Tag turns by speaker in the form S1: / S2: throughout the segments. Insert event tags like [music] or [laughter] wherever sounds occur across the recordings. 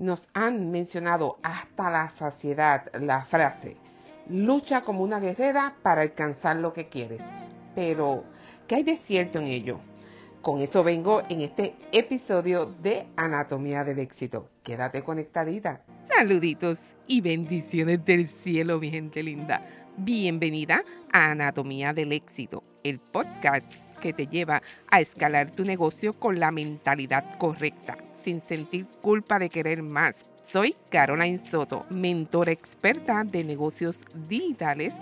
S1: Nos han mencionado hasta la saciedad la frase, lucha como una guerrera para alcanzar lo que quieres. Pero, ¿qué hay de cierto en ello? Con eso vengo en este episodio de Anatomía del Éxito. Quédate conectadita. Saluditos y bendiciones del cielo, mi gente linda. Bienvenida a Anatomía del Éxito, el podcast que te lleva a escalar tu negocio con la mentalidad correcta, sin sentir culpa de querer más. Soy Caroline Soto, mentora experta de negocios digitales.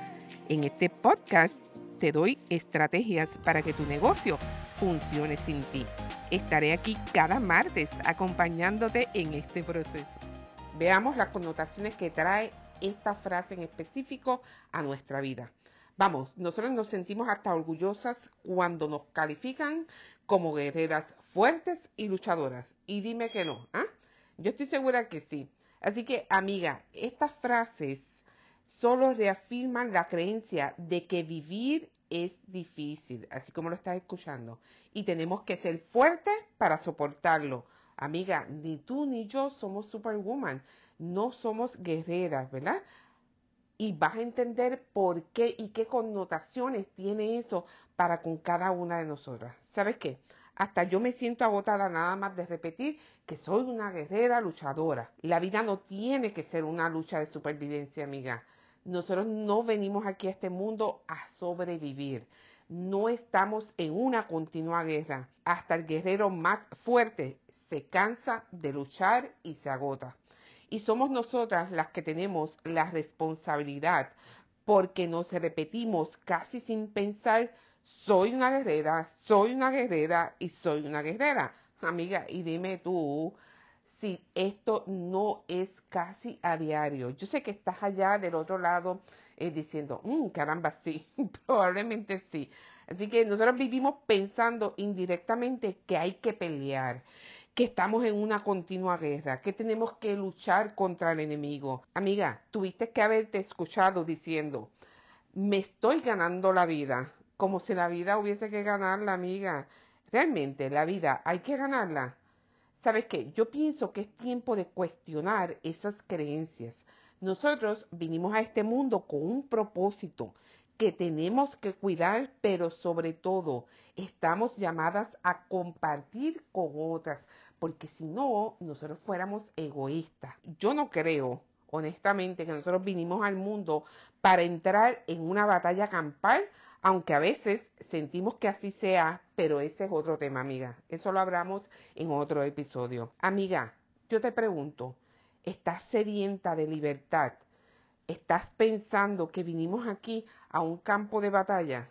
S1: En este podcast te doy estrategias para que tu negocio funcione sin ti. Estaré aquí cada martes acompañándote en este proceso. Veamos las connotaciones que trae esta frase en específico a nuestra vida. Vamos, nosotros nos sentimos hasta orgullosas cuando nos califican como guerreras fuertes y luchadoras. Y dime que no, ¿ah? Yo estoy segura que sí. Así que, amiga, estas frases solo reafirman la creencia de que vivir es difícil, así como lo estás escuchando. Y tenemos que ser fuertes para soportarlo. Amiga, ni tú ni yo somos superwoman, no somos guerreras, ¿verdad? Y vas a entender por qué y qué connotaciones tiene eso para con cada una de nosotras. ¿Sabes qué? Hasta yo me siento agotada nada más de repetir que soy una guerrera luchadora. La vida no tiene que ser una lucha de supervivencia, amiga. Nosotros no venimos aquí a este mundo a sobrevivir. No estamos en una continua guerra. Hasta el guerrero más fuerte se cansa de luchar y se agota. Y somos nosotras las que tenemos la responsabilidad porque nos repetimos casi sin pensar, soy una guerrera, soy una guerrera y soy una guerrera. Amiga, y dime tú si esto no es casi a diario. Yo sé que estás allá del otro lado eh, diciendo, mmm, caramba, sí, [laughs] probablemente sí. Así que nosotros vivimos pensando indirectamente que hay que pelear, que estamos en una continua guerra, que tenemos que luchar contra el enemigo. Amiga, tuviste que haberte escuchado diciendo, me estoy ganando la vida, como si la vida hubiese que ganarla, amiga. Realmente, la vida hay que ganarla. ¿Sabes qué? Yo pienso que es tiempo de cuestionar esas creencias. Nosotros vinimos a este mundo con un propósito que tenemos que cuidar, pero sobre todo estamos llamadas a compartir con otras, porque si no, nosotros fuéramos egoístas. Yo no creo, honestamente, que nosotros vinimos al mundo para entrar en una batalla campal, aunque a veces sentimos que así sea, pero ese es otro tema, amiga. Eso lo hablamos en otro episodio. Amiga, yo te pregunto, ¿estás sedienta de libertad? ¿Estás pensando que vinimos aquí a un campo de batalla?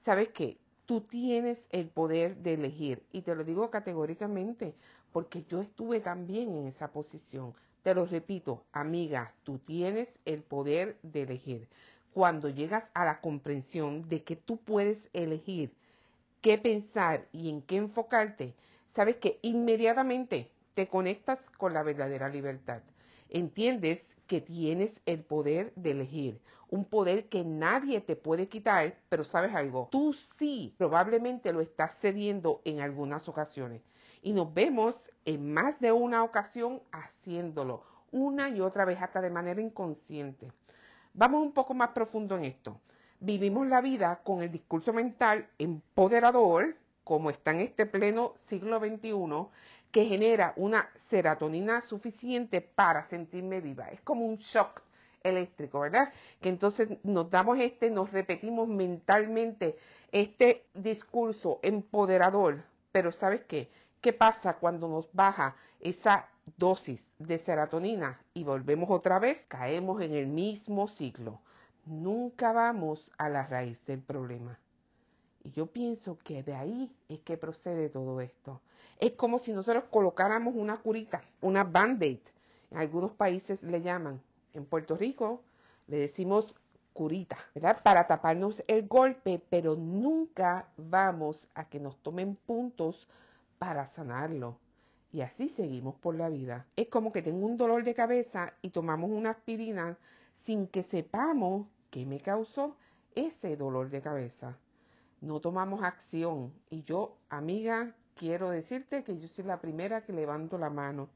S1: ¿Sabes qué? Tú tienes el poder de elegir y te lo digo categóricamente porque yo estuve también en esa posición. Te lo repito, amiga, tú tienes el poder de elegir. Cuando llegas a la comprensión de que tú puedes elegir qué pensar y en qué enfocarte, sabes que inmediatamente te conectas con la verdadera libertad entiendes que tienes el poder de elegir, un poder que nadie te puede quitar, pero sabes algo, tú sí probablemente lo estás cediendo en algunas ocasiones. Y nos vemos en más de una ocasión haciéndolo, una y otra vez hasta de manera inconsciente. Vamos un poco más profundo en esto. Vivimos la vida con el discurso mental empoderador, como está en este pleno siglo XXI, que genera una serotonina suficiente para sentirme viva. Es como un shock eléctrico, ¿verdad? Que entonces nos damos este, nos repetimos mentalmente este discurso empoderador, pero ¿sabes qué? ¿Qué pasa cuando nos baja esa dosis de serotonina y volvemos otra vez? Caemos en el mismo ciclo. Nunca vamos a la raíz del problema. Y yo pienso que de ahí es que procede todo esto. Es como si nosotros colocáramos una curita, una band-aid. En algunos países le llaman. En Puerto Rico le decimos curita, ¿verdad? Para taparnos el golpe, pero nunca vamos a que nos tomen puntos para sanarlo. Y así seguimos por la vida. Es como que tengo un dolor de cabeza y tomamos una aspirina sin que sepamos qué me causó ese dolor de cabeza no tomamos acción. Y yo, amiga, quiero decirte que yo soy la primera que levanto la mano.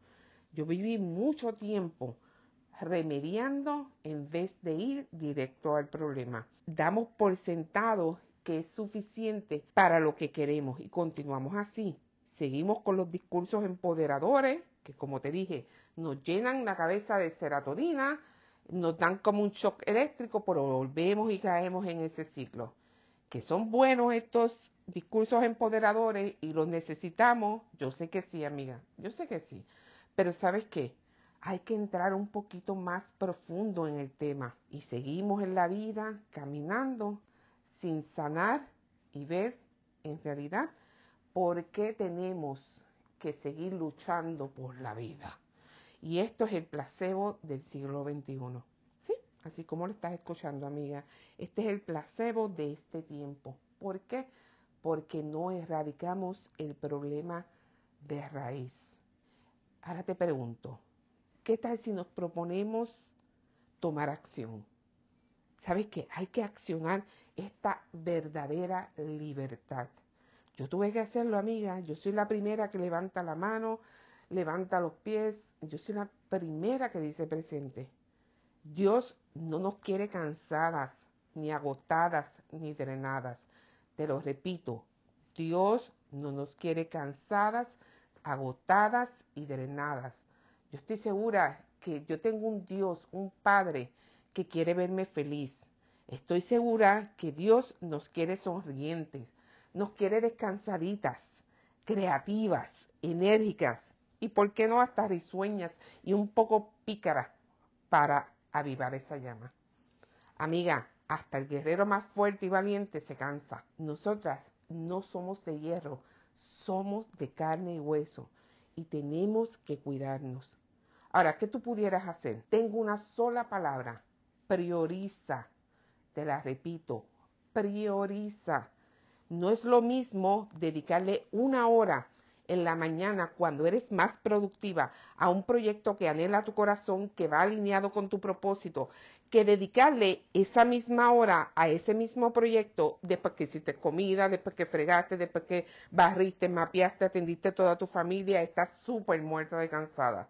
S1: Yo viví mucho tiempo remediando en vez de ir directo al problema. Damos por sentado que es suficiente para lo que queremos y continuamos así. Seguimos con los discursos empoderadores que, como te dije, nos llenan la cabeza de serotonina, nos dan como un shock eléctrico, pero volvemos y caemos en ese ciclo. Que son buenos estos discursos empoderadores y los necesitamos, yo sé que sí, amiga, yo sé que sí. Pero ¿sabes qué? Hay que entrar un poquito más profundo en el tema y seguimos en la vida caminando sin sanar y ver en realidad por qué tenemos que seguir luchando por la vida. Y esto es el placebo del siglo XXI. ¿Sí? Así como lo estás escuchando, amiga. Este es el placebo de este tiempo. ¿Por qué? Porque no erradicamos el problema de raíz. Ahora te pregunto, ¿qué tal si nos proponemos tomar acción? ¿Sabes qué? Hay que accionar esta verdadera libertad. Yo tuve que hacerlo, amiga. Yo soy la primera que levanta la mano, levanta los pies. Yo soy la primera que dice presente. Dios no nos quiere cansadas, ni agotadas, ni drenadas. Te lo repito, Dios no nos quiere cansadas, agotadas y drenadas. Yo estoy segura que yo tengo un Dios, un Padre que quiere verme feliz. Estoy segura que Dios nos quiere sonrientes, nos quiere descansaditas, creativas, enérgicas y, por qué no, hasta risueñas y un poco pícaras para avivar esa llama. Amiga, hasta el guerrero más fuerte y valiente se cansa. Nosotras no somos de hierro, somos de carne y hueso y tenemos que cuidarnos. Ahora, ¿qué tú pudieras hacer? Tengo una sola palabra. Prioriza. Te la repito. Prioriza. No es lo mismo dedicarle una hora en la mañana cuando eres más productiva a un proyecto que anhela tu corazón, que va alineado con tu propósito, que dedicarle esa misma hora a ese mismo proyecto después que hiciste comida, después que fregaste, después que barriste, mapeaste, atendiste toda tu familia, estás súper muerta de cansada.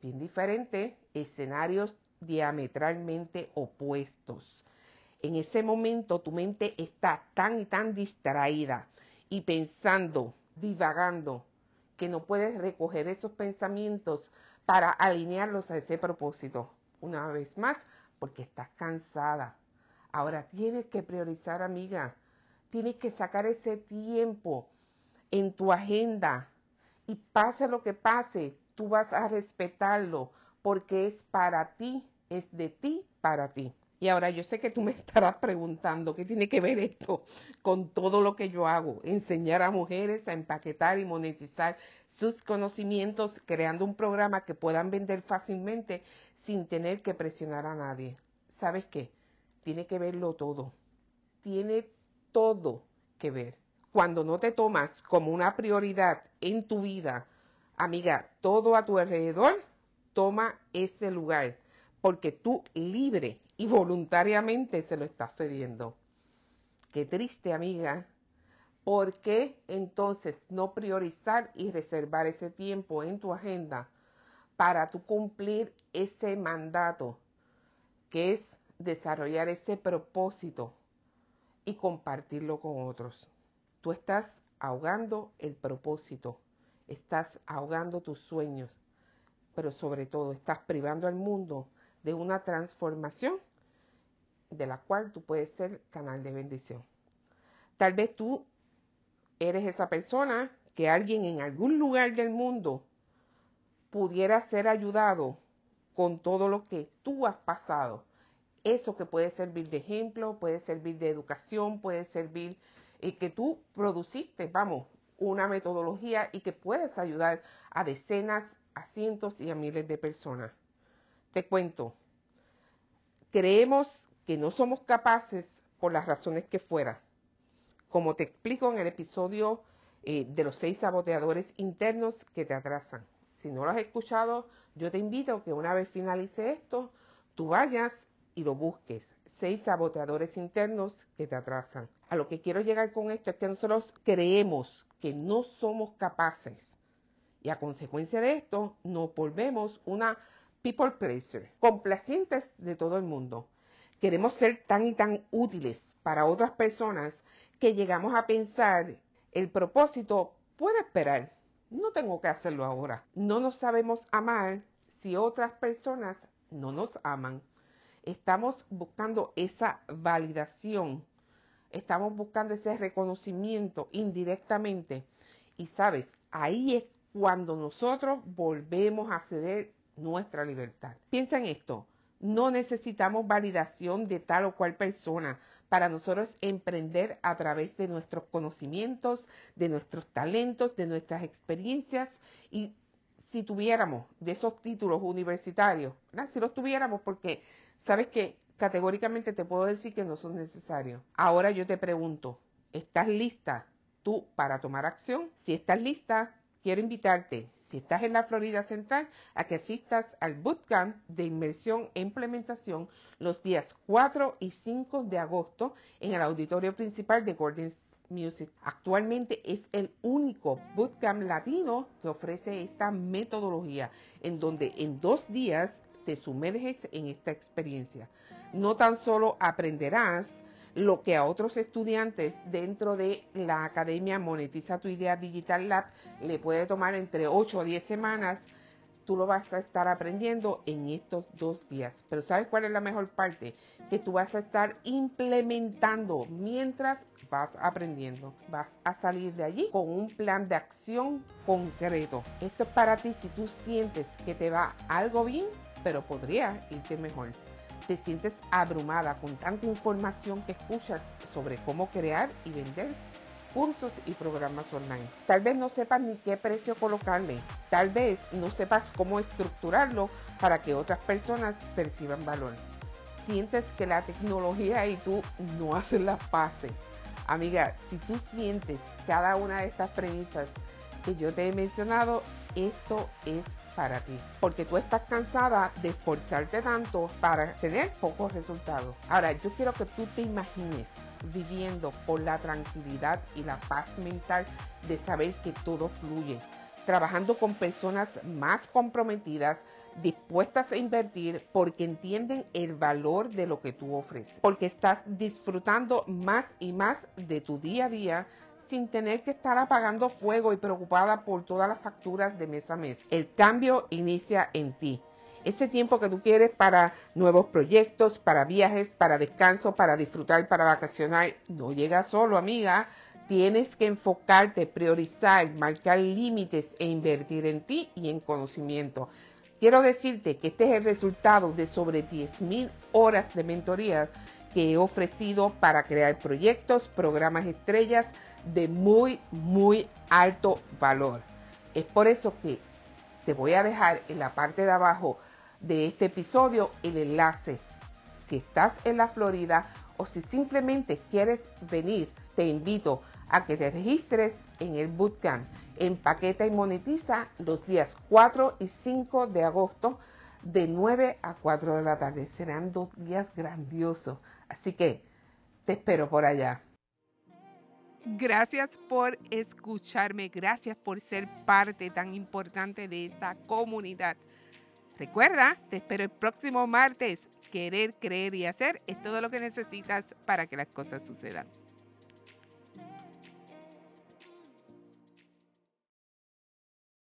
S1: Bien diferente, escenarios diametralmente opuestos. En ese momento tu mente está tan y tan distraída y pensando divagando, que no puedes recoger esos pensamientos para alinearlos a ese propósito. Una vez más, porque estás cansada. Ahora tienes que priorizar, amiga. Tienes que sacar ese tiempo en tu agenda y pase lo que pase, tú vas a respetarlo porque es para ti, es de ti para ti. Y ahora yo sé que tú me [laughs] estarás preguntando qué tiene que ver esto con todo lo que yo hago. Enseñar a mujeres a empaquetar y monetizar sus conocimientos creando un programa que puedan vender fácilmente sin tener que presionar a nadie. ¿Sabes qué? Tiene que verlo todo. Tiene todo que ver. Cuando no te tomas como una prioridad en tu vida, amiga, todo a tu alrededor toma ese lugar porque tú libre y voluntariamente se lo estás cediendo. Qué triste, amiga. ¿Por qué entonces no priorizar y reservar ese tiempo en tu agenda para tú cumplir ese mandato que es desarrollar ese propósito y compartirlo con otros? Tú estás ahogando el propósito, estás ahogando tus sueños, pero sobre todo estás privando al mundo de una transformación de la cual tú puedes ser canal de bendición. Tal vez tú eres esa persona que alguien en algún lugar del mundo pudiera ser ayudado con todo lo que tú has pasado. Eso que puede servir de ejemplo, puede servir de educación, puede servir y que tú produciste, vamos, una metodología y que puedes ayudar a decenas, a cientos y a miles de personas. Te cuento, creemos que no somos capaces por las razones que fuera. Como te explico en el episodio eh, de los seis saboteadores internos que te atrasan. Si no lo has escuchado, yo te invito a que una vez finalice esto, tú vayas y lo busques. Seis saboteadores internos que te atrasan. A lo que quiero llegar con esto es que nosotros creemos que no somos capaces Y a consecuencia de esto, nos volvemos una people pleaser, complacientes de todo el mundo. Queremos ser tan y tan útiles para otras personas que llegamos a pensar el propósito puede esperar. No tengo que hacerlo ahora. No nos sabemos amar si otras personas no nos aman. Estamos buscando esa validación. Estamos buscando ese reconocimiento indirectamente. Y sabes, ahí es cuando nosotros volvemos a ceder nuestra libertad. Piensa en esto, no necesitamos validación de tal o cual persona para nosotros emprender a través de nuestros conocimientos, de nuestros talentos, de nuestras experiencias y si tuviéramos de esos títulos universitarios, si los tuviéramos porque sabes que categóricamente te puedo decir que no son necesarios. Ahora yo te pregunto, ¿estás lista tú para tomar acción? Si estás lista, quiero invitarte si estás en la Florida Central, a que asistas al bootcamp de inmersión e implementación los días 4 y 5 de agosto en el auditorio principal de Gordon's Music. Actualmente es el único bootcamp latino que ofrece esta metodología, en donde en dos días te sumerges en esta experiencia. No tan solo aprenderás lo que a otros estudiantes dentro de la Academia Monetiza tu Idea Digital Lab le puede tomar entre 8 o 10 semanas, tú lo vas a estar aprendiendo en estos dos días. Pero ¿sabes cuál es la mejor parte? Que tú vas a estar implementando mientras vas aprendiendo. Vas a salir de allí con un plan de acción concreto. Esto es para ti si tú sientes que te va algo bien, pero podría irte mejor te sientes abrumada con tanta información que escuchas sobre cómo crear y vender cursos y programas online. Tal vez no sepas ni qué precio colocarle. Tal vez no sepas cómo estructurarlo para que otras personas perciban valor. Sientes que la tecnología y tú no hacen las paces. Amiga, si tú sientes cada una de estas premisas que yo te he mencionado, esto es para ti, porque tú estás cansada de esforzarte tanto para tener pocos resultados. Ahora, yo quiero que tú te imagines viviendo con la tranquilidad y la paz mental de saber que todo fluye, trabajando con personas más comprometidas, dispuestas a invertir porque entienden el valor de lo que tú ofreces, porque estás disfrutando más y más de tu día a día sin tener que estar apagando fuego y preocupada por todas las facturas de mes a mes. El cambio inicia en ti. Ese tiempo que tú quieres para nuevos proyectos, para viajes, para descanso, para disfrutar, para vacacionar, no llega solo, amiga. Tienes que enfocarte, priorizar, marcar límites e invertir en ti y en conocimiento. Quiero decirte que este es el resultado de sobre 10.000 horas de mentoría que he ofrecido para crear proyectos, programas estrellas, de muy, muy alto valor. Es por eso que te voy a dejar en la parte de abajo de este episodio el enlace. Si estás en la Florida o si simplemente quieres venir, te invito a que te registres en el bootcamp. Empaqueta y monetiza los días 4 y 5 de agosto de 9 a 4 de la tarde. Serán dos días grandiosos. Así que te espero por allá. Gracias por escucharme, gracias por ser parte tan importante de esta comunidad. Recuerda, te espero el próximo martes. Querer, creer y hacer es todo lo que necesitas para que las cosas sucedan.